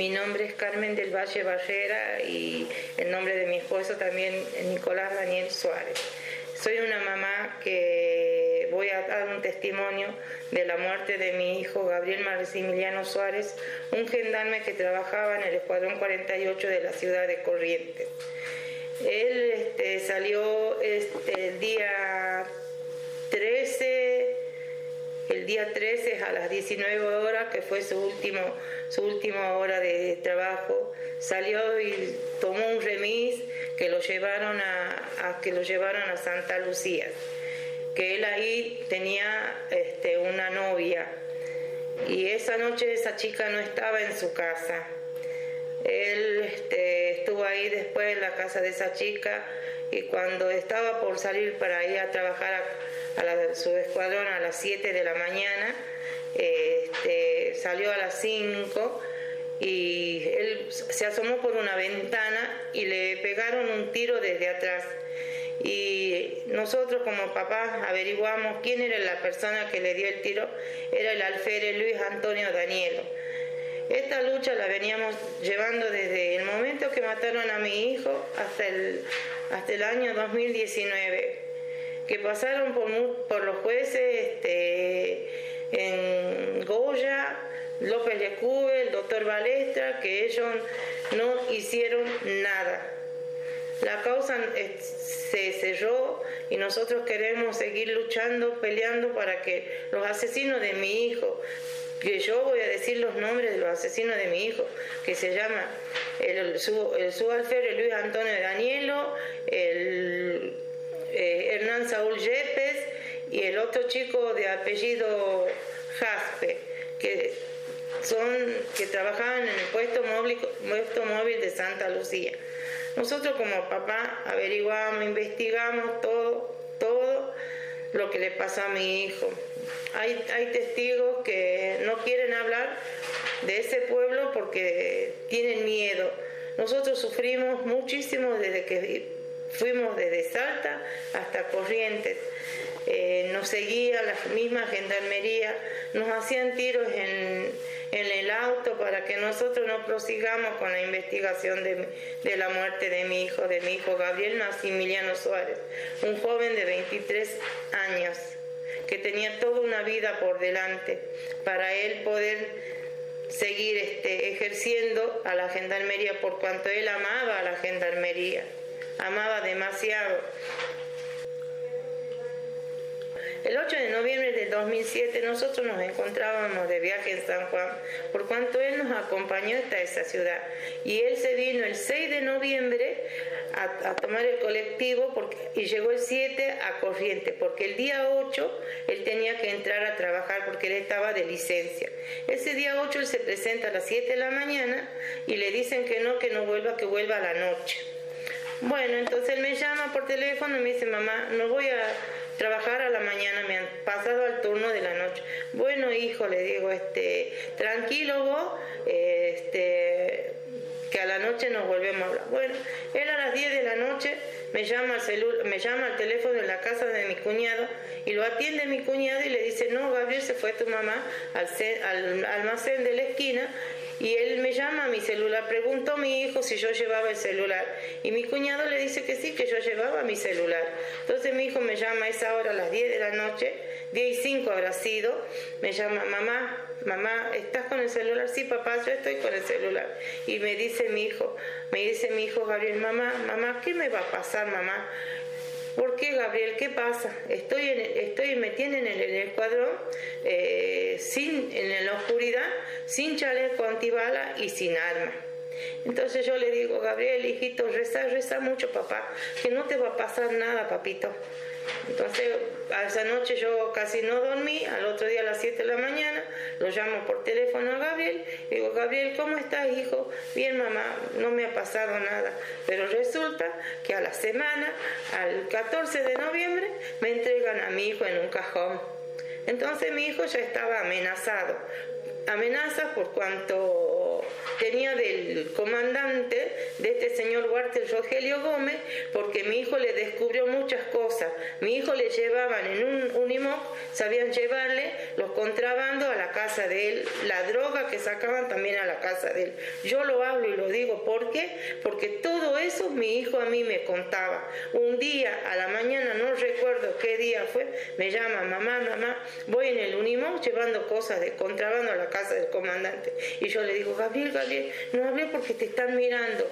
Mi nombre es Carmen del Valle Barrera y el nombre de mi esposo también Nicolás Daniel Suárez. Soy una mamá que voy a dar un testimonio de la muerte de mi hijo Gabriel Maximiliano Suárez, un gendarme que trabajaba en el Escuadrón 48 de la ciudad de Corrientes. Él este, salió este, el día el día 13 a las 19 horas, que fue su, último, su última hora de trabajo, salió y tomó un remis que lo llevaron a, que lo llevaron a Santa Lucía, que él ahí tenía este, una novia y esa noche esa chica no estaba en su casa. Él este, estuvo ahí después en la casa de esa chica y cuando estaba por salir para ir a trabajar a su escuadrón a las 7 de la mañana, este, salió a las 5 y él se asomó por una ventana y le pegaron un tiro desde atrás. Y nosotros como papás averiguamos quién era la persona que le dio el tiro, era el alférez Luis Antonio Danielo. Esta lucha la veníamos llevando desde el momento que mataron a mi hijo hasta el, hasta el año 2019 que pasaron por, por los jueces este, en Goya, López Lecube, el doctor Balestra, que ellos no hicieron nada. La causa eh, se cerró y nosotros queremos seguir luchando, peleando para que los asesinos de mi hijo, que yo voy a decir los nombres de los asesinos de mi hijo, que se llama el, su, el Luis Antonio Danielo, el eh, Hernán Saúl Yepes y el otro chico de apellido Jaspe, que son que trabajaban en el puesto móvil, puesto móvil de Santa Lucía. Nosotros como papá averiguamos, investigamos todo, todo lo que le pasó a mi hijo. Hay, hay testigos que no quieren hablar de ese pueblo porque tienen miedo. Nosotros sufrimos muchísimo desde que Fuimos desde Salta hasta Corrientes. Eh, nos seguía la misma gendarmería, nos hacían tiros en, el auto para que nosotros no prosigamos con la investigación de, de, la muerte de mi hijo, de mi hijo Gabriel Maximiliano Suárez, un joven de 23 años que tenía toda una vida por delante para él poder seguir este, ejerciendo a la gendarmería por cuanto él amaba a la gendarmería amaba demasiado. El 8 de noviembre del 2007 nosotros nos encontrábamos de viaje en San Juan, por cuanto él nos acompañó hasta esa ciudad. Y él se vino el 6 de noviembre a, tomar el colectivo y llegó el 7 a Corriente, porque el día 8 él tenía que entrar a trabajar porque él estaba de licencia. Ese día 8 él se presenta a las 7 de la mañana y le dicen que no, que no vuelva, que vuelva a la noche. Bueno, entonces él me llama por teléfono y me dice, mamá, no voy a trabajar a la mañana, me han pasado al turno de la noche. Bueno, hijo, le digo, este, tranquilo vos, este, que a la noche nos volvemos a hablar. Bueno, él a las 10 de la noche me llama al me llama al teléfono en la casa de mi cuñado y lo atiende mi cuñado y le dice, no, Gabriel, se fue tu mamá al, al almacén de la esquina y él me llama a mi celular, preguntó a mi hijo si yo llevaba el celular. Y mi cuñado le dice que sí, que yo llevaba mi celular. Entonces mi hijo me llama a esa hora, a las 10 de la noche, 10 y 5 habrá sido, me llama, mamá, mamá, ¿estás con el celular? Sí, papá, yo estoy con el celular. Y me dice mi hijo, me dice mi hijo Gabriel, mamá, mamá, ¿qué me va a pasar, mamá? ¿Por qué, Gabriel? ¿Qué pasa? Estoy, en, estoy me tienen en el escuadrón eh, sin, en la oscuridad, sin chaleco antibala y sin arma. Entonces yo le digo, Gabriel, hijito, reza, reza mucho, papá, que no te va a pasar nada, papito. Entonces, esa noche yo casi no dormí, al otro día a las 7 de la mañana, lo llamo por teléfono a Gabriel, digo, Gabriel, ¿cómo estás, hijo? Bien, mamá, no me ha pasado nada. Pero resulta que a la semana, al 14 de noviembre, me entregan a mi hijo en un cajón. Entonces mi hijo ya estaba amenazado. Amenazas por cuanto tenía del comandante de este señor Walter Rogelio Gómez, porque mi hijo le descubrió muchas cosas. Mi hijo le llevaban en un unimoc, sabían llevarle los contrabandos a la casa de él, la droga que sacaban también a la casa de él. Yo lo hablo y lo digo, ¿por qué? Porque todo eso mi hijo a mí me contaba. Un día a la mañana, no recuerdo qué día fue, me llama, mamá, mamá, voy en el unimoc llevando cosas de contrabando a la casa del comandante. Y yo le digo, Gabriel, No hablé porque te están mirando.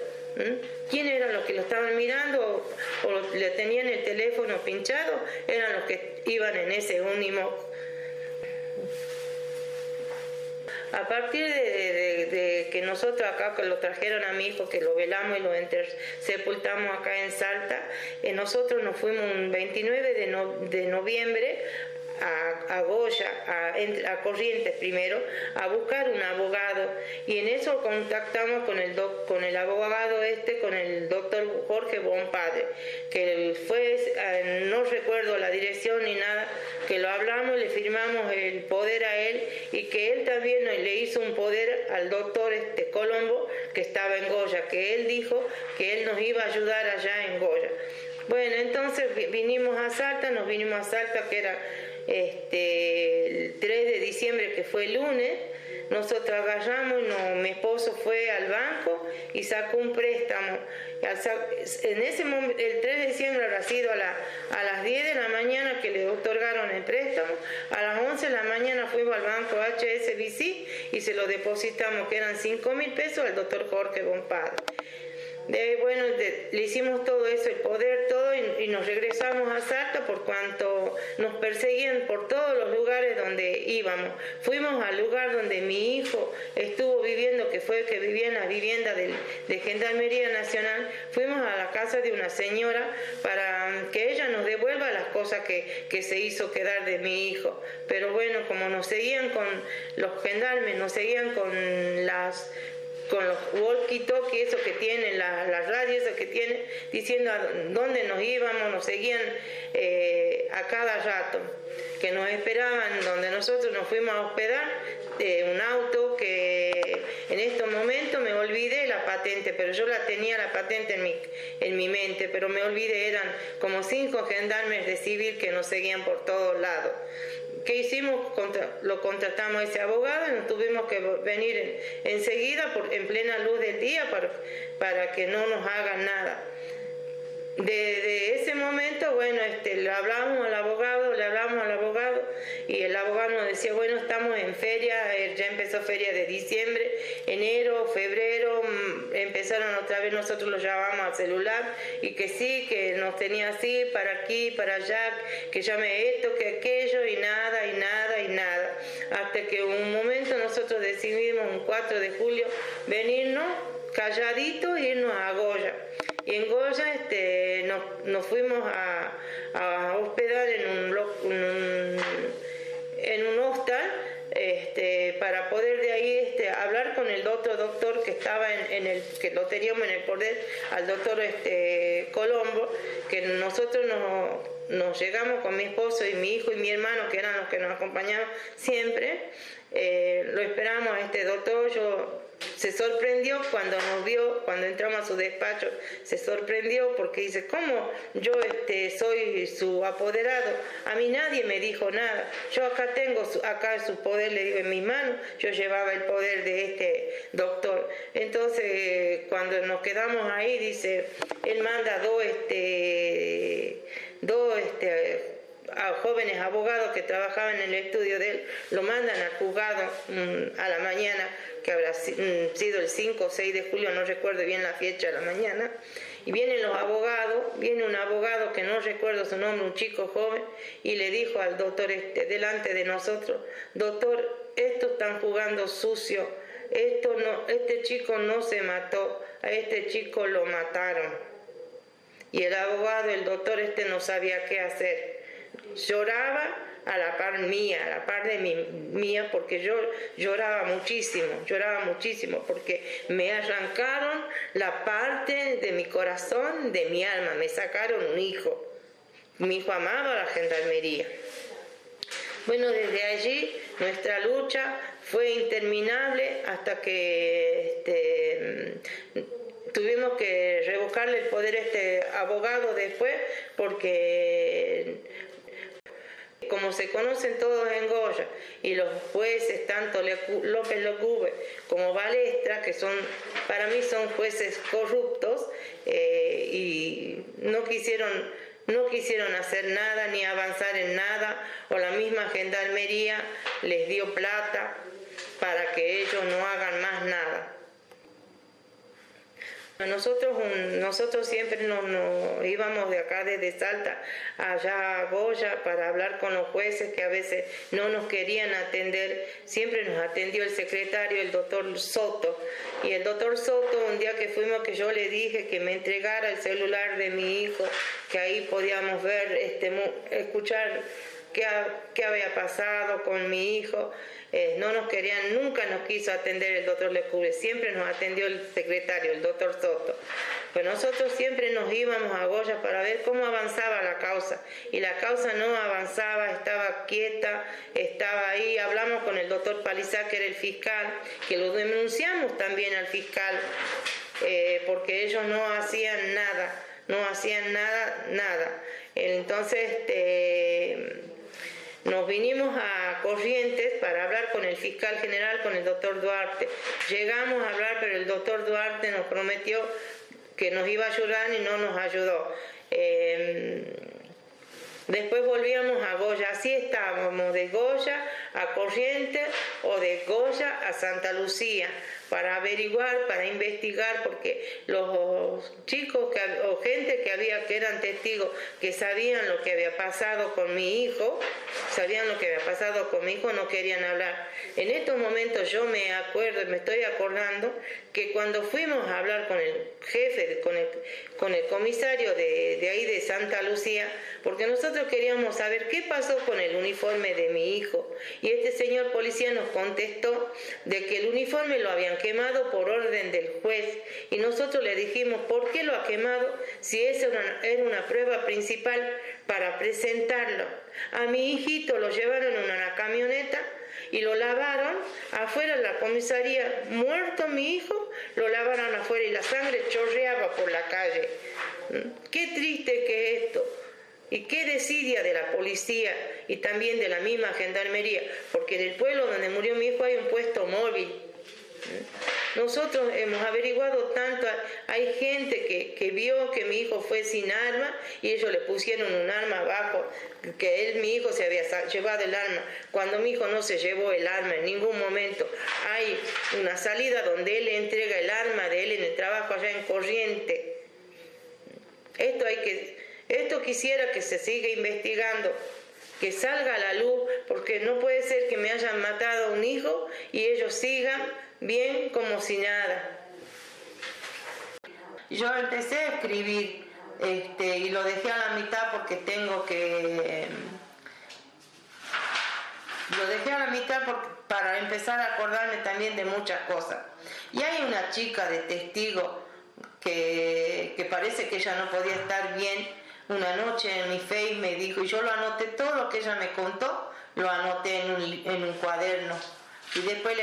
¿Quién eran los que lo estaban mirando o, le tenían el teléfono pinchado? Eran los que iban en ese unimoc. A partir de, que nosotros acá lo trajeron a mi hijo, que lo velamos y lo sepultamos acá en Salta, eh, nosotros nos fuimos un 29 de, de noviembre a, Goya, a, Corrientes primero, a buscar un abogado y en eso contactamos con el, con el abogado este, con el doctor Jorge Bonpadre, que fue, eh, no recuerdo la dirección ni nada, que lo hablamos, le firmamos el poder a él y que él también le hizo un poder al doctor este Colombo que estaba en Goya, que él dijo que él nos iba a ayudar allá en Goya. Bueno, entonces vinimos a Salta, nos vinimos a Salta, que era este, el 3 de diciembre, que fue el lunes, nosotros agarramos, no, mi esposo fue al banco y sacó un préstamo. En ese momento, el 3 de diciembre habrá sido a, la, a las 10 de la mañana que le otorgaron el préstamo. A las 11 de la mañana fuimos al banco HSBC y se lo depositamos, que eran 5 mil pesos, al doctor Jorge Bompadre de, bueno, le hicimos todo eso, el poder, todo, y, nos regresamos a Salta por cuanto nos perseguían por todos los lugares donde íbamos. Fuimos al lugar donde mi hijo estuvo viviendo, que fue que vivía en la vivienda de, de Gendarmería Nacional. Fuimos a la casa de una señora para que ella nos devuelva las cosas que, que se hizo quedar de mi hijo. Pero bueno, como nos seguían con los gendarmes, nos seguían con las con los walkie-talkie, eso que tienen, las la radios, eso que tienen, diciendo a dónde nos íbamos, nos seguían eh, a cada rato, que nos esperaban donde nosotros nos fuimos a hospedar, de un auto que en estos momentos me olvidé la patente, pero yo la tenía la patente en mi, en mi mente, pero me olvidé, eran como cinco gendarmes de civil que nos seguían por todos lados. ¿Qué hicimos? lo contratamos a ese abogado y nos tuvimos que venir enseguida por, en plena luz del día para, para que no nos hagan nada. Desde ese momento, bueno, este, le hablamos al abogado, le hablamos al abogado y el abogado nos decía, bueno, estamos en feria, eh, ya empezó feria de diciembre, enero, febrero, mm, empezaron otra vez, nosotros lo llamamos al celular y que sí, que nos tenía así, para aquí, para allá, que llame esto, que aquello y nada, y nada, y nada. Hasta que un momento nosotros decidimos, un 4 de julio, venirnos calladito e irnos a Goya. Y en Goya este, nos, fuimos a, hospedar en un, en un hostal este, para poder de ahí este, hablar con el otro doctor que estaba en, el que lo teníamos en el poder al doctor este, Colombo que nosotros nos, llegamos con mi esposo y mi hijo y mi hermano que eran los que nos acompañaban siempre. Eh, lo esperamos a este doctor yo se sorprendió cuando nos vio, cuando entramos a su despacho, se sorprendió porque dice, ¿cómo yo este, soy su apoderado? A mí nadie me dijo nada. Yo acá tengo su, acá su poder, le digo, en mi mano, yo llevaba el poder de este doctor. Entonces, cuando nos quedamos ahí, dice, él manda dos, este, dos, este, a jóvenes abogados que trabajaban en el estudio de él, lo mandan al juzgado mm, a la mañana que habrá mm, sido el 5 o 6 de julio, no recuerdo bien la fecha de la mañana, y vienen los abogados, viene un abogado que no recuerdo su nombre, un chico joven, y le dijo al doctor este, delante de nosotros, doctor, estos están jugando sucio, esto no, este chico no se mató, a este chico lo mataron. Y el abogado, el doctor este no sabía qué hacer. Lloraba a la par mía, a la par de mi, mía, porque yo lloraba muchísimo, lloraba muchísimo, porque me arrancaron la parte de mi corazón, de mi alma, me sacaron un hijo. Mi hijo amaba la gendarmería. Bueno, desde allí Nuestra lucha fue interminable hasta que este, tuvimos que revocarle el poder a este abogado después porque como se conocen todos en Goya, y los jueces, tanto López Locube como Balestra, que son, para mí son jueces corruptos, eh, y no quisieron, no quisieron hacer nada ni avanzar en nada, o la misma gendarmería les dio plata para que ellos no hagan más nada. Nosotros, nosotros siempre nos, íbamos de acá desde Salta allá a Goya para hablar con los jueces que a veces no nos querían atender. Siempre nos atendió el secretario, el doctor Soto. Y el doctor Soto, un día que fuimos, que yo le dije que me entregara el celular de mi hijo, que ahí podíamos ver, este, escuchar qué, había pasado con mi hijo. Eh, no nos querían, nunca nos quiso atender el doctor Lecubre, siempre nos atendió el secretario, el doctor Soto. Pues nosotros siempre nos íbamos a Goya para ver cómo avanzaba la causa. Y la causa no avanzaba, estaba quieta, estaba ahí. Hablamos con el doctor Palizá, que era el fiscal, que lo denunciamos también al fiscal, eh, porque ellos no hacían nada, no hacían nada, nada. Entonces, este nos vinimos a Corrientes para hablar con el fiscal general, con el doctor Duarte. Llegamos a hablar, pero el doctor Duarte nos prometió que nos iba a ayudar y no nos ayudó. Em, después volvíamos a Goya, así estábamos, de Goya a Corrientes o de Goya a Santa Lucía para averiguar, para investigar, porque los chicos o gente que había que eran testigos que sabían lo que había pasado con mi hijo, sabían lo que había pasado con mi hijo, no querían hablar. En estos momentos yo me acuerdo, me estoy acordando que cuando fuimos a hablar con el jefe, con el, con el comisario de, de ahí de Santa Lucía, porque nosotros queríamos saber qué pasó con el uniforme de mi hijo. Y este señor policía nos contestó de que el uniforme lo habían quemado por orden del juez y nosotros le dijimos, ¿por qué lo ha quemado si esa era una prueba principal para presentarlo? A mi hijito lo llevaron en una camioneta y lo lavaron afuera de la comisaría, muerto mi hijo, lo lavaron afuera y la sangre chorreaba por la calle. Qué triste que es esto. Y qué desidia de la policía y también de la misma gendarmería, porque en el pueblo donde murió mi hijo hay un puesto móvil nosotros hemos averiguado tanto, hay gente que, vio que mi hijo fue sin arma y ellos le pusieron un arma abajo, que él, mi hijo, se había llevado el arma. Cuando mi hijo no se llevó el arma en ningún momento, hay una salida donde él le entrega el arma de él en el trabajo allá en Corriente. Esto hay que, esto quisiera que se siga investigando que salga a la luz, porque no puede ser que me hayan matado a un hijo y ellos sigan bien como si nada. Yo empecé a escribir este, y lo dejé a la mitad porque tengo que... Lo dejé a la mitad para empezar a acordarme también de muchas cosas. Y hay una chica de testigo que, que parece que ella no podía estar bien. Una noche en mi face me dijo, y yo lo anoté, todo lo que ella me contó, lo anoté en un, en un cuaderno y después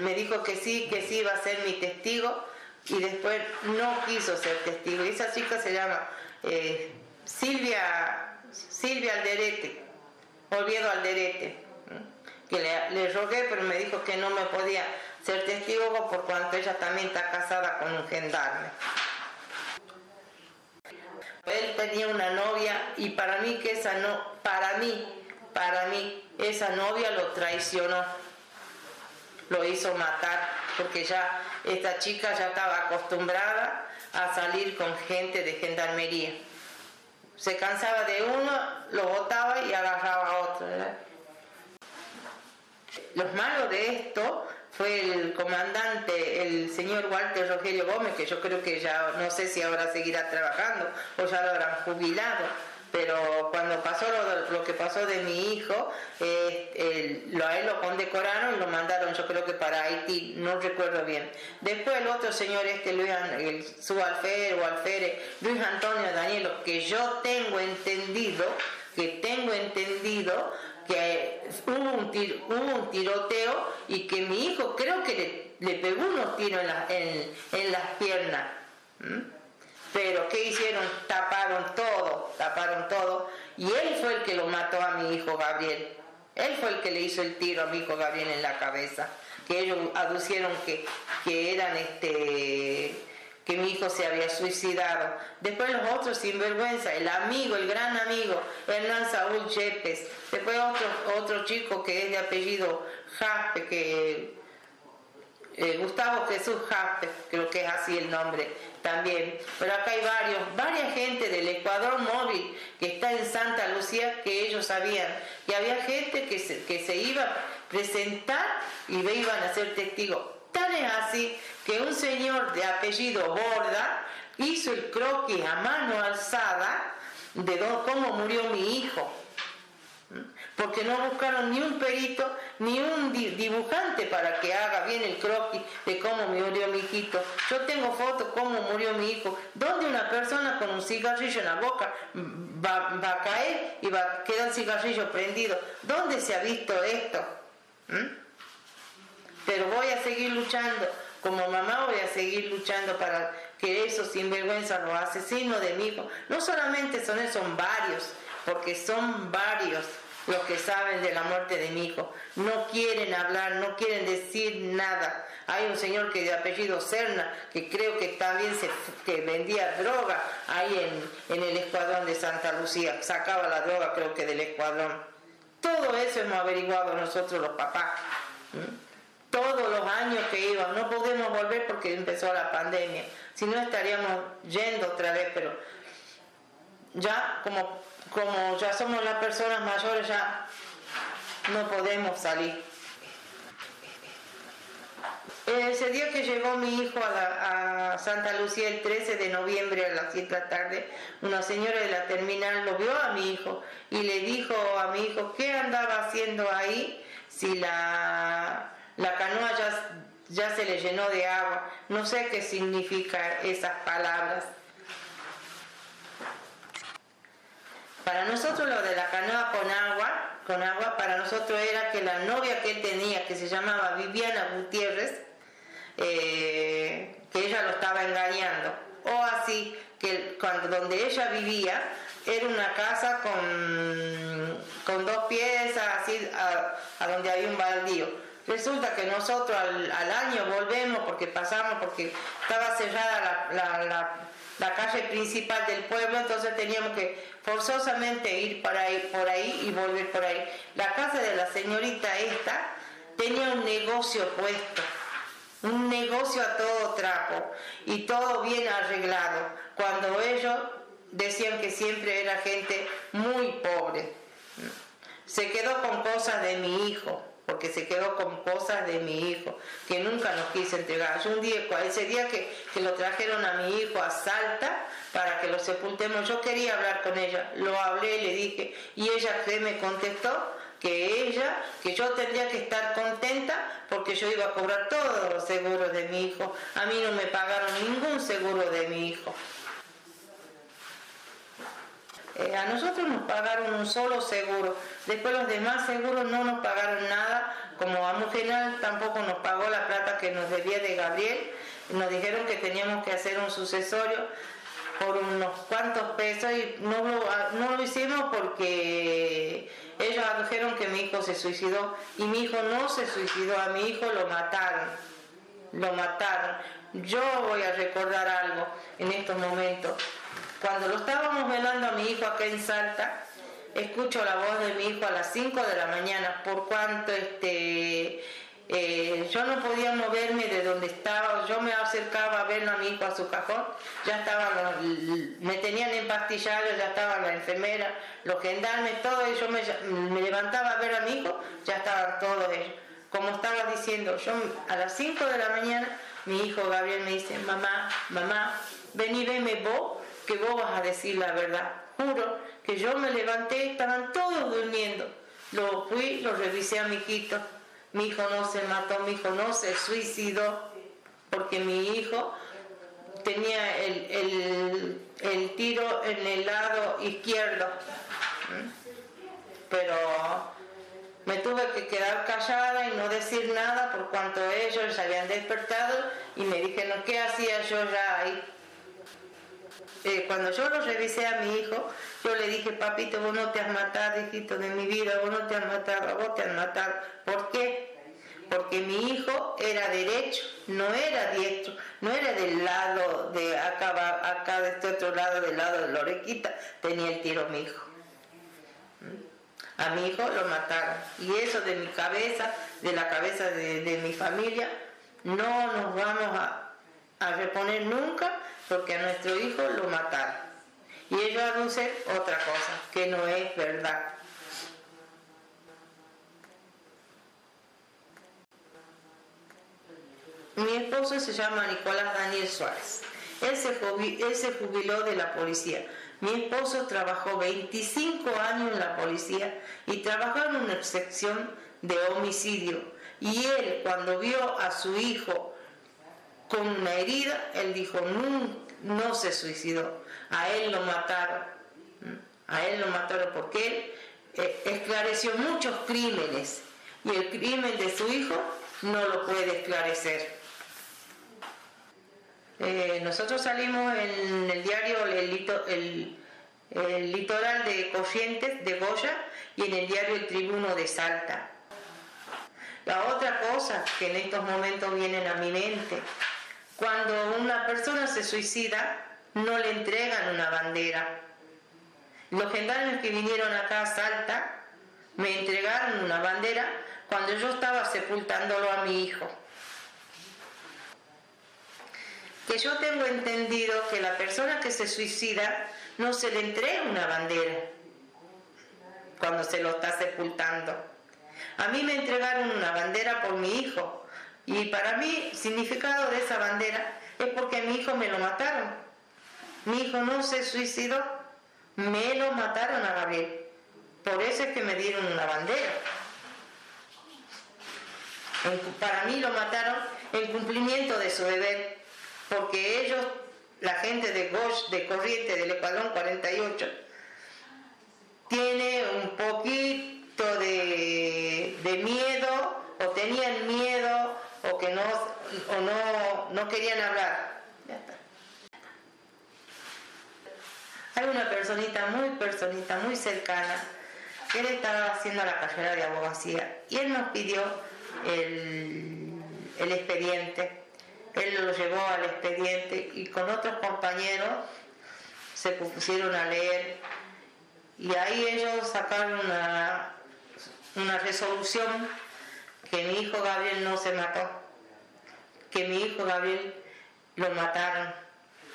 me dijo que sí, que sí iba a ser mi testigo y después no quiso ser testigo. Esa chica se llama eh, Silvia, Silvia Alderete, Olvido Alderete, que le, le, rogué pero me dijo que no me podía ser testigo por cuanto ella también está casada con un gendarme. Él tenía una novia y para mí que esa no, para mí, para mí, esa novia lo traicionó lo hizo matar, porque ya esta chica ya estaba acostumbrada a salir con gente de gendarmería. Se cansaba de uno, lo botaba y agarraba a otro. Los malos de esto fue el comandante, el señor Walter Rogelio Gómez, que yo creo que ya no sé si ahora seguirá trabajando o ya lo habrán jubilado pero cuando pasó lo, que pasó de mi hijo, eh, lo, a él lo condecoraron, lo mandaron yo creo que para Haití, no recuerdo bien. Después el otro señor, este Luis, el, su alférez Luis Antonio Danielo, que yo tengo entendido, que tengo entendido que hubo un, un tiroteo y que mi hijo creo que le, pegó unos tiros en, en, las piernas. Pero ¿qué hicieron? Taparon todo, taparon todo. Y él fue el que lo mató a mi hijo Gabriel. Él fue el que le hizo el tiro a mi hijo Gabriel en la cabeza. Que ellos aducieron que, que eran este que mi hijo se había suicidado. Después los otros sinvergüenza, el amigo, el gran amigo, Hernán Saúl Yepes. Después otro, otro chico que es de apellido Jaspe, que eh, Gustavo Jesús Jaspe, creo que es así el nombre también. Pero acá hay varios, varias gente del Ecuador móvil que está en Santa Lucía que ellos sabían. Y había gente que se, que se iba a presentar y iban a ser testigos Tal es así que un señor de apellido Borda hizo el croquis a mano alzada de cómo murió mi hijo. Porque no buscaron ni un perito ni un dibujante para que haga bien el croquis de cómo murió mi hijito. Yo tengo fotos cómo murió mi hijo, donde una persona con un cigarrillo en la boca va, a caer y va a quedar el cigarrillo prendido. ¿Dónde se ha visto esto? ¿Mm? Pero voy a seguir luchando, como mamá voy a seguir luchando para que esos sinvergüenzas, los asesinos de mi hijo, no solamente son esos, son varios, porque son varios los que saben de la muerte de mi hijo. No quieren hablar, no quieren decir nada. Hay un señor que de apellido Serna, que creo que también se, que vendía droga ahí en, en el escuadrón de Santa Lucía, sacaba la droga creo que del escuadrón. Todo eso hemos averiguado nosotros los papás todos los años que iban. No podemos volver porque empezó la pandemia. Si no estaríamos yendo otra vez, pero ya como, como ya somos las personas mayores, ya no podemos salir. Ese día que llegó mi hijo a, Santa Lucía el 13 de noviembre a las 7 de la tarde, una señora de la terminal lo vio a mi hijo y le dijo a mi hijo qué andaba haciendo ahí si la la canoa ya, se le llenó de agua. No sé qué significa esas palabras. Para nosotros lo de la canoa con agua, con agua, para nosotros era que la novia que él tenía, que se llamaba Viviana Gutiérrez, eh, que ella lo estaba engañando. O así, que cuando, donde ella vivía era una casa con, con dos piezas, así, a donde había un baldío Resulta que nosotros al, año volvemos porque pasamos, porque estaba cerrada la, calle principal del pueblo, entonces teníamos que forzosamente ir por ahí, por ahí y volver por ahí. La casa de la señorita esta tenía un negocio puesto, un negocio a todo trapo y todo bien arreglado, cuando ellos decían que siempre era gente muy pobre. Se quedó con cosas de mi hijo porque se quedó con cosas de mi hijo, que nunca nos quise entregar. Yo un día, ese día que, lo trajeron a mi hijo a Salta para que lo sepultemos, yo quería hablar con ella, lo hablé, le dije, y ella me contestó que ella, que yo tendría que estar contenta porque yo iba a cobrar todos los seguros de mi hijo. A mí no me pagaron ningún seguro de mi hijo. Eh, a nosotros nos pagaron un solo seguro, después los demás seguros no nos pagaron nada, como a Mujenal tampoco nos pagó la plata que nos debía de Gabriel, nos dijeron que teníamos que hacer un sucesorio por unos cuantos pesos y no lo, no lo hicimos porque ellos dijeron que mi hijo se suicidó y mi hijo no se suicidó, a mi hijo lo mataron, lo mataron. Yo voy a recordar algo en estos momentos. Cuando lo estábamos velando a mi hijo acá en Salta, escucho la voz de mi hijo a las 5 de la mañana, por cuanto este, eh, yo no podía moverme de donde estaba, yo me acercaba a verlo a mi hijo a su cajón, ya estaban, me tenían empastillado, ya estaba la enfermera, los gendarmes, todo, yo me, me levantaba a ver a mi hijo, ya estaban todos ellos. Como estaba diciendo, yo a las 5 de la mañana, mi hijo Gabriel me dice, mamá, mamá, vení, veme vos que vos vas a decir la verdad. Juro que yo me levanté, estaban todos durmiendo. Lo fui, lo revisé a mi hijito. Mi hijo no se mató, mi hijo no se suicidó, porque mi hijo tenía el, el tiro en el lado izquierdo. Pero Me tuve que quedar callada y no decir nada por cuanto ellos se habían despertado y me dijeron, ¿qué hacía yo ya ahí? Eh, cuando yo lo revisé a mi hijo, yo le dije, papito, vos no te has matado, hijito de mi vida, vos no te has matado, vos te has matado. ¿Por qué? Porque mi hijo era derecho, no era diestro, no era del lado de acá, acá de este otro lado, del lado de la orequita, tenía el tiro mi hijo. A mi hijo lo mataron. Y eso de mi cabeza, de la cabeza de, mi familia, no nos vamos a, a reponer nunca porque a nuestro hijo lo mataron. Y ellos anuncian otra cosa, que no es verdad. Mi esposo se llama Nicolás Daniel Suárez. Él se, él se jubiló de la policía. Mi esposo trabajó 25 años en la policía y trabajó en una sección de homicidio. Y él, cuando vio a su hijo con una herida, él dijo, no, se suicidó, a él lo mataron, a él lo mataron porque él eh, esclareció muchos crímenes y el crimen de su hijo no lo puede esclarecer. Eh, nosotros salimos en el diario el, el, Litoral de Corrientes de Goya y en el diario El Tribuno de Salta. La otra cosa que en estos momentos vienen a mi mente cuando una persona se suicida, no le entregan una bandera. Los gendarmes que vinieron acá a Salta me entregaron una bandera cuando yo estaba sepultándolo a mi hijo. Que yo tengo entendido que la persona que se suicida no se le entrega una bandera cuando se lo está sepultando. A mí me entregaron una bandera por mi hijo, y para mí, el significado de esa bandera es porque a mi hijo me lo mataron. Mi hijo no se suicidó, me lo mataron a Gabriel. Por eso es que me dieron una bandera. Para mí lo mataron en cumplimiento de su deber, porque ellos, la gente de Gosh, de Corriente, del Escuadrón 48, tiene un poquito de, de miedo, o tenían miedo o que no, o no, no querían hablar. Ya está. Hay una personita, muy personita, muy cercana, que él estaba haciendo la carrera de abogacía y él nos pidió el, el expediente. Él lo llevó al expediente y con otros compañeros se pusieron a leer y ahí ellos sacaron una, una resolución que mi hijo Gabriel no se mató, que mi hijo Gabriel lo mataron,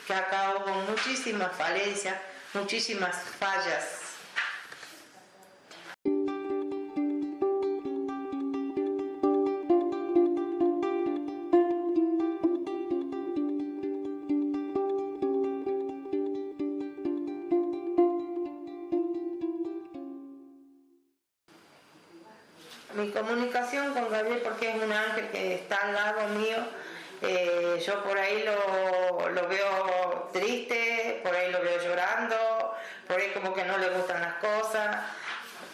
que acabó con muchísimas falencias, muchísimas fallas con Gabriel, porque es un ángel que está al lado mío, eh, yo por ahí lo, lo, veo triste, por ahí lo veo llorando, por ahí como que no le gustan las cosas.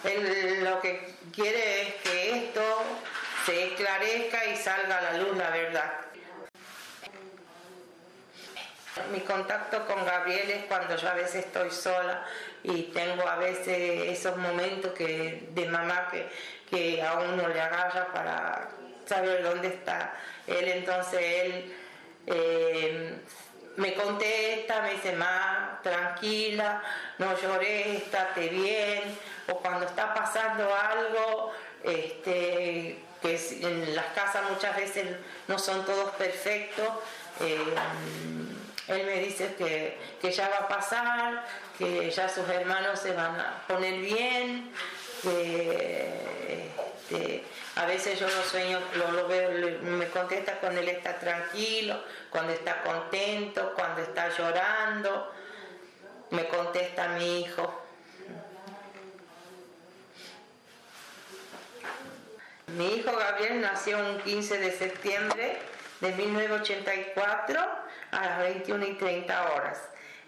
Él lo que quiere es que esto se esclarezca y salga a la luz la verdad. Mi contacto con Gabriel es cuando yo a veces estoy sola y tengo a veces esos momentos que, de mamá que, que a uno le agarra para saber dónde está él. Entonces él eh, me contesta, me dice, más tranquila, no llores, estate bien. O cuando está pasando algo, este, que en las casas muchas veces no son todos perfectos. Eh, él me dice que, ya va a pasar, que ya sus hermanos se van a poner bien, que este, a veces yo lo sueño, lo, veo, me contesta cuando él está tranquilo, cuando está contento, cuando está llorando, me contesta mi hijo. Mi hijo Gabriel nació un 15 de septiembre de 1984 a las 21 y 30 horas.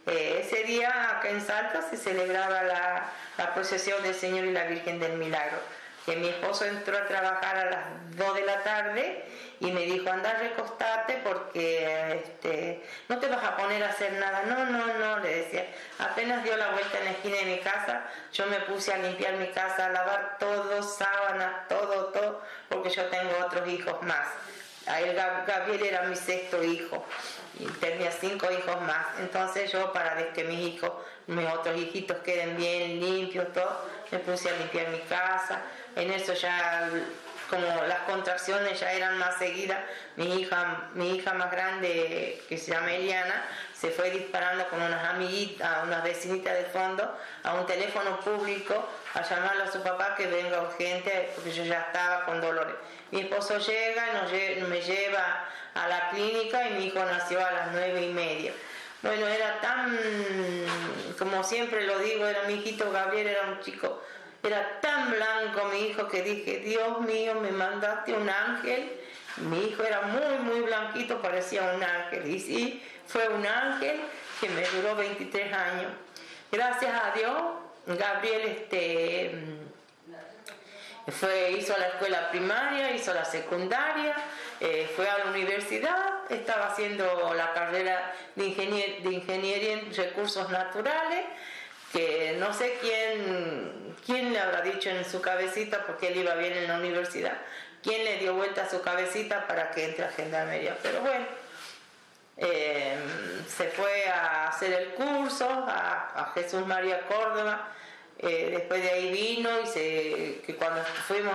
Eh, ese día acá en Salta se celebraba la, procesión del Señor y la Virgen del Milagro. que mi esposo entró a trabajar a las 2 de la tarde y me dijo, anda a recostarte porque este, no te vas a poner a hacer nada. No, no, no, le decía. Apenas dio la vuelta en la esquina de mi casa, yo me puse a limpiar mi casa, a lavar todo, sábanas, todo, todo, porque yo tengo otros hijos más. A él, Gabriel era mi sexto hijo y tenía cinco hijos más. Entonces yo para que mis hijos, mis otros hijitos queden bien limpios, todo, me puse a limpiar mi casa. En eso ya como las contracciones ya eran más seguidas, mi hija, mi hija más grande, que se llama Eliana, se fue disparando con unas amiguitas, unas vecinitas de fondo, a un teléfono público, a llamarle a su papá que venga urgente, porque yo ya estaba con dolores. Mi esposo llega, nos me lleva a la clínica y mi hijo nació a las nueve y media. Bueno, era tan, como siempre lo digo, era mi hijito Gabriel, era un chico era tan blanco mi hijo que dije, Dios mío, me mandaste un ángel. Mi hijo era muy, muy blanquito, parecía un ángel. Y sí, fue un ángel que me duró 23 años. Gracias a Dios, Gabriel este, fue, hizo la escuela primaria, hizo la secundaria, eh, fue a la universidad, estaba haciendo la carrera de, de ingeniería en recursos naturales que no sé quién, quién le habrá dicho en su cabecita, porque él iba bien en la universidad, quién le dio vuelta a su cabecita para que entre a Gendarmería. Pero bueno, em, se fue a hacer el curso a, Jesús María Córdoba, eh, después de ahí vino y se, que cuando fuimos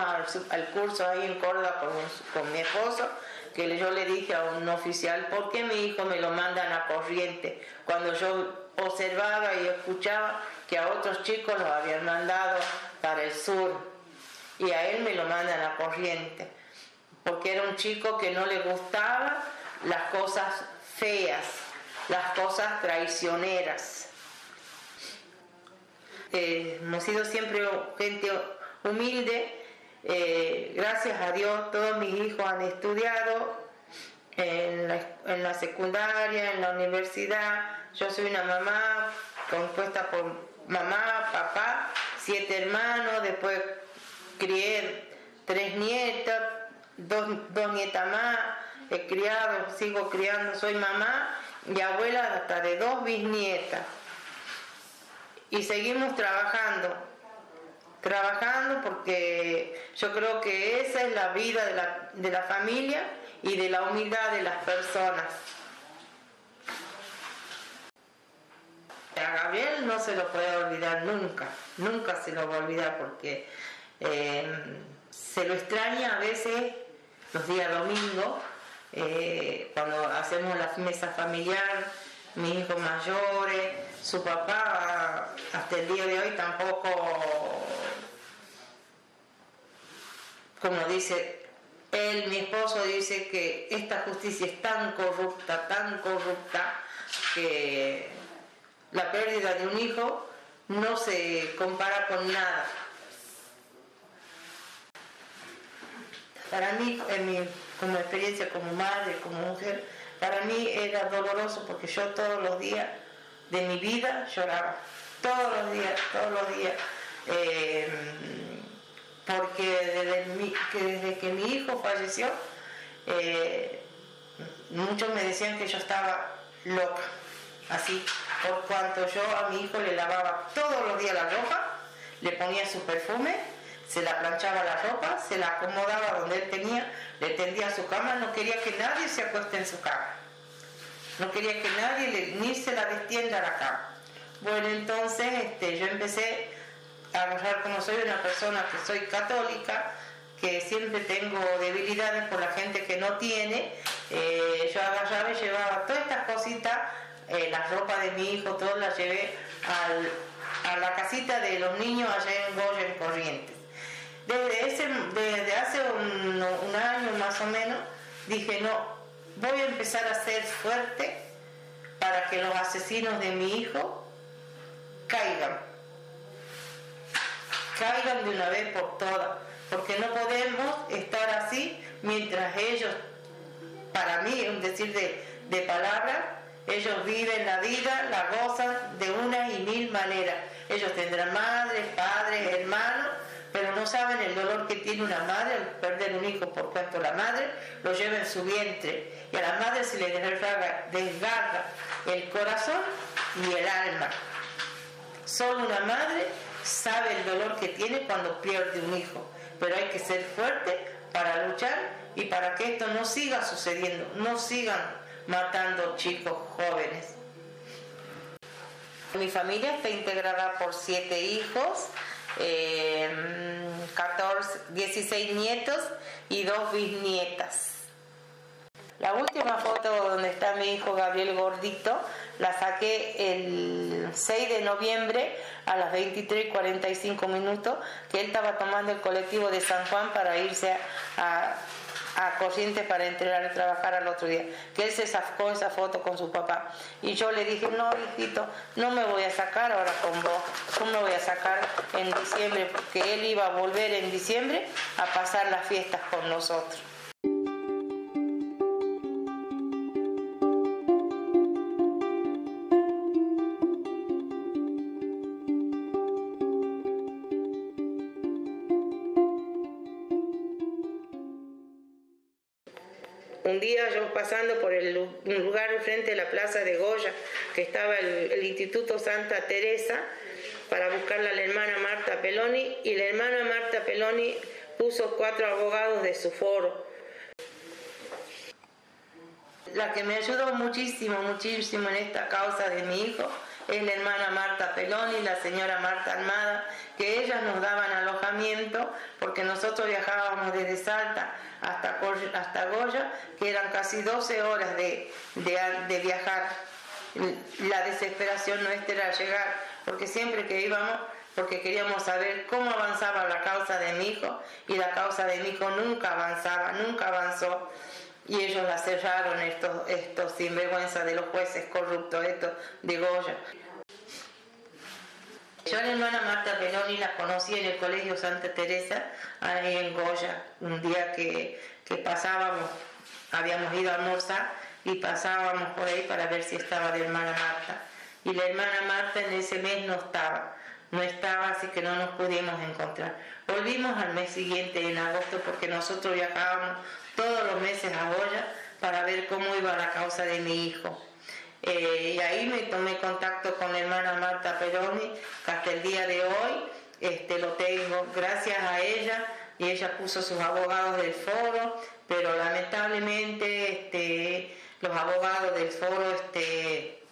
al, curso ahí en Córdoba con, con mi esposo, que yo le dije a un oficial, ¿por qué mi hijo me lo mandan a corriente? Cuando yo observaba y escuchaba que a otros chicos los habían mandado para el sur y a él me lo mandan a corriente, porque era un chico que no le gustaba las cosas feas, las cosas traicioneras. Eh, hemos sido siempre gente humilde, eh, gracias a Dios todos mis hijos han estudiado en la secundaria, en la universidad, yo soy una mamá compuesta por mamá, papá, siete hermanos, después crié tres nietas, dos, nietas más, he criado, sigo criando, soy mamá y abuela hasta de dos bisnietas. Y seguimos trabajando, trabajando porque yo creo que esa es la vida de la, de la familia y de la humildad de las personas. A Gabriel no se lo puede olvidar nunca, nunca se lo va a olvidar porque eh, se lo extraña a veces los días domingos, eh, cuando hacemos la mesa familiar, mis hijos mayores, su papá hasta el día de hoy tampoco, como dice él, mi esposo dice que esta justicia es tan corrupta, tan corrupta, que la pérdida de un hijo no se compara con nada. Para mí, mi, como experiencia como madre, como mujer, para mí era doloroso porque yo todos los días de mi vida lloraba. Todos los días, todos los días. Eh, porque desde, que desde, que mi hijo falleció, eh, muchos me decían que yo estaba loca, así, por cuanto yo a mi hijo le lavaba todos los días la ropa, le ponía su perfume, se la planchaba la ropa, se la acomodaba donde él tenía, le tendía su cama, no quería que nadie se acueste en su cama. No quería que nadie ni se la destienda a la cama. Bueno, entonces este, yo empecé a agarrar como soy una persona que soy católica, que siempre tengo debilidades por la gente que no tiene, eh, yo agarraba y llevaba todas estas cositas eh, la ropa de mi hijo, todo la llevé a la casita de los niños allá en Goya, en Corrientes. Desde, ese, desde hace un, año más o menos dije, no, voy a empezar a ser fuerte para que los asesinos de mi hijo caigan. Caigan de una vez por todas, porque no podemos estar así mientras ellos, para mí, un decir de, de palabras, ellos viven la vida, la gozan de una y mil maneras. Ellos tendrán madres, padres, hermanos, pero no saben el dolor que tiene una madre al perder un hijo por cuanto la madre lo lleva en su vientre y a la madre se le desgarra, desgarra el corazón y el alma. Solo una madre sabe el dolor que tiene cuando pierde un hijo, pero hay que ser fuerte para luchar y para que esto no siga sucediendo, no sigan matando chicos jóvenes. Mi familia está integrada por siete hijos, 14, em, 16 nietos y dos bisnietas. La última foto donde está mi hijo Gabriel Gordito la saqué el 6 de noviembre a las 23.45 minutos, que él estaba tomando el colectivo de San Juan para irse a Corrientes para entregar y trabajar al otro día, que él se sacó esa foto con su papá. Y yo le dije, no, hijito, no me voy a sacar ahora con vos, no me voy a sacar en diciembre, porque él iba a volver en diciembre a pasar las fiestas con nosotros. Pasando por el, lugar enfrente de la plaza de Goya, que estaba el, Instituto Santa Teresa, para buscarla a la hermana Marta Peloni, y la hermana Marta Peloni puso cuatro abogados de su foro. La que me ayudó muchísimo, muchísimo en esta causa de mi hijo es la hermana Marta Peloni, la señora Marta Armada, que ellas nos daban alojamiento porque nosotros viajábamos desde Salta hasta, hasta Goya, que eran casi 12 horas de, de, viajar. La desesperación nuestra era llegar, porque siempre que íbamos, porque queríamos saber cómo avanzaba la causa de mi hijo, y la causa de mi hijo nunca avanzaba, nunca avanzó y ellos la cerraron estos, estos sinvergüenza de los jueces corruptos, estos de Goya. Yo a la hermana Marta Peloni la conocí en el Colegio Santa Teresa, ahí en Goya, un día que, que pasábamos, habíamos ido a almorzar y pasábamos por ahí para ver si estaba la hermana Marta. Y la hermana Marta en ese mes no estaba, no estaba, así que no nos pudimos encontrar. Volvimos al mes siguiente, en agosto, porque nosotros viajábamos meses a Goya para ver cómo iba la causa de mi hijo. Eh, y ahí me tomé contacto con la hermana Marta Peroni, que hasta el día de hoy este, lo tengo gracias a ella y ella puso sus abogados del foro, pero lamentablemente este, los abogados del foro este,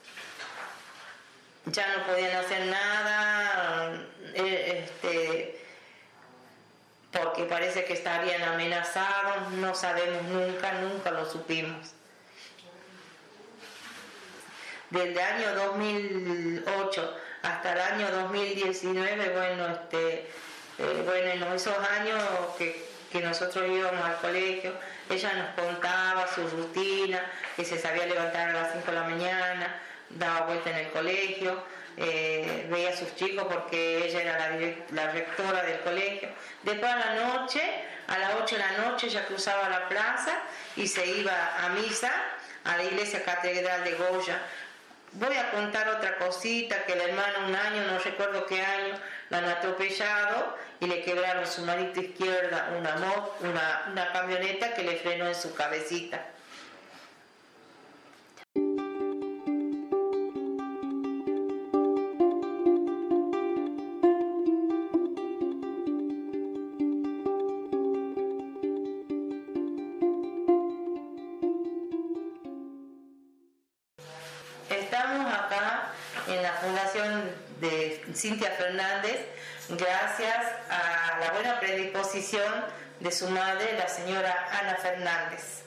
ya no podían hacer nada, eh, este, porque parece que estarían amenazados, no sabemos nunca, nunca lo supimos. Del año 2008 hasta el año 2019, bueno, este, eh, bueno, en esos años que, nosotros íbamos al colegio, ella nos contaba su rutina, que se sabía levantar a las 5 de la mañana, daba vuelta en el colegio, eh, veía a sus chicos porque ella era la, rectora del colegio. Después a la noche, a las 8 de la noche, ella cruzaba la plaza y se iba a misa a la iglesia catedral de Goya Voy a contar otra cosita, que la hermana un año, no recuerdo qué año, la han atropellado y le quebraron su manita izquierda una, una, una camioneta que le frenó en su cabecita. Gracias a la buena predisposición de su madre, la señora Ana Fernández.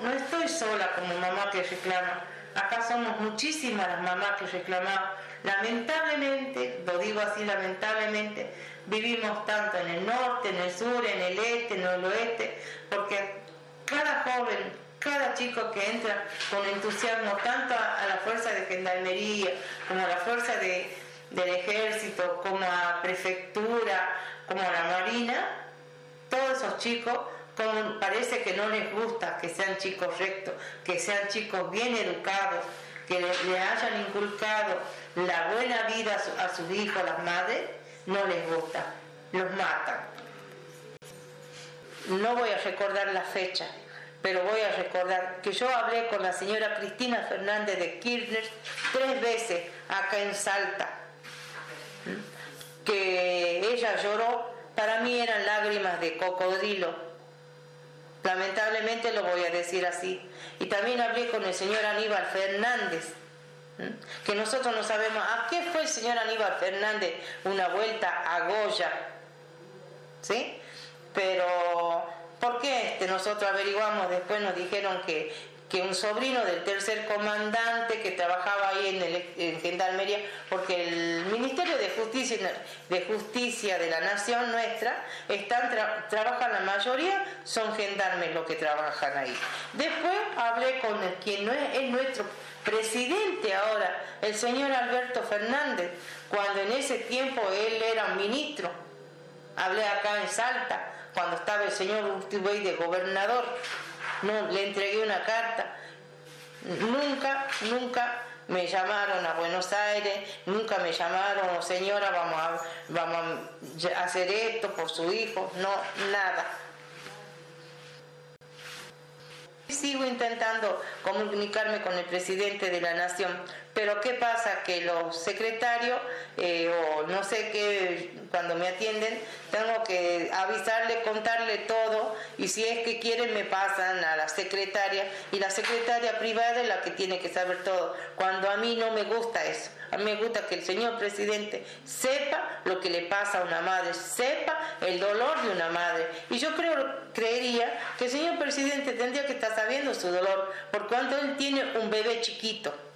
No estoy sola como mamá que reclama, acá somos muchísimas las mamás que reclamamos. Lamentablemente, lo digo así, lamentablemente, vivimos tanto en el norte, en el sur, en el este, en el oeste, porque cada joven cada chico que entra con entusiasmo tanto a, la fuerza de gendarmería como a la fuerza de, del ejército, como a prefectura, como a la marina, todos esos chicos como parece que no les gusta que sean chicos rectos, que sean chicos bien educados, que le, hayan inculcado la buena vida a, sus hijos, las madres, no les gusta, los matan. No voy a recordar la fecha, pero voy a recordar que yo hablé con la señora Cristina Fernández de Kirchner tres veces acá en Salta, que ella lloró, para mí eran lágrimas de cocodrilo, lamentablemente lo voy a decir así. Y también hablé con el señor Aníbal Fernández, que nosotros no sabemos a qué fue el señor Aníbal Fernández una vuelta a Goya, ¿sí? Pero, ¿por qué este? nosotros averiguamos, después nos dijeron que, que un sobrino del tercer comandante que trabajaba ahí en, el, en Gendarmería, porque el Ministerio de Justicia, de Justicia de la Nación nuestra, están trabajan la mayoría, son gendarmes los que trabajan ahí. Después hablé con quien no es, es nuestro presidente ahora, el señor Alberto Fernández, cuando en ese tiempo él era ministro. Hablé acá en Salta, cuando estaba el señor Urtubey de gobernador. No, le entregué una carta. Nunca, nunca me llamaron a Buenos Aires, nunca me llamaron, señora, vamos a, vamos a hacer esto por su hijo, no, nada. Sigo intentando comunicarme con el presidente de la nación, pero ¿qué pasa? Que los secretarios, eh, o no sé qué, cuando me atienden, tengo que avisarle, contarle todo, y si es que quieren me pasan a la secretaria, y la secretaria privada es la que tiene que saber todo, cuando a mí no me gusta eso. A mí me gusta que el señor presidente sepa lo que le pasa a una madre, sepa el dolor de una madre. Y yo creo, creería que el señor presidente tendría que estar sabiendo su dolor, por cuanto él tiene un bebé chiquito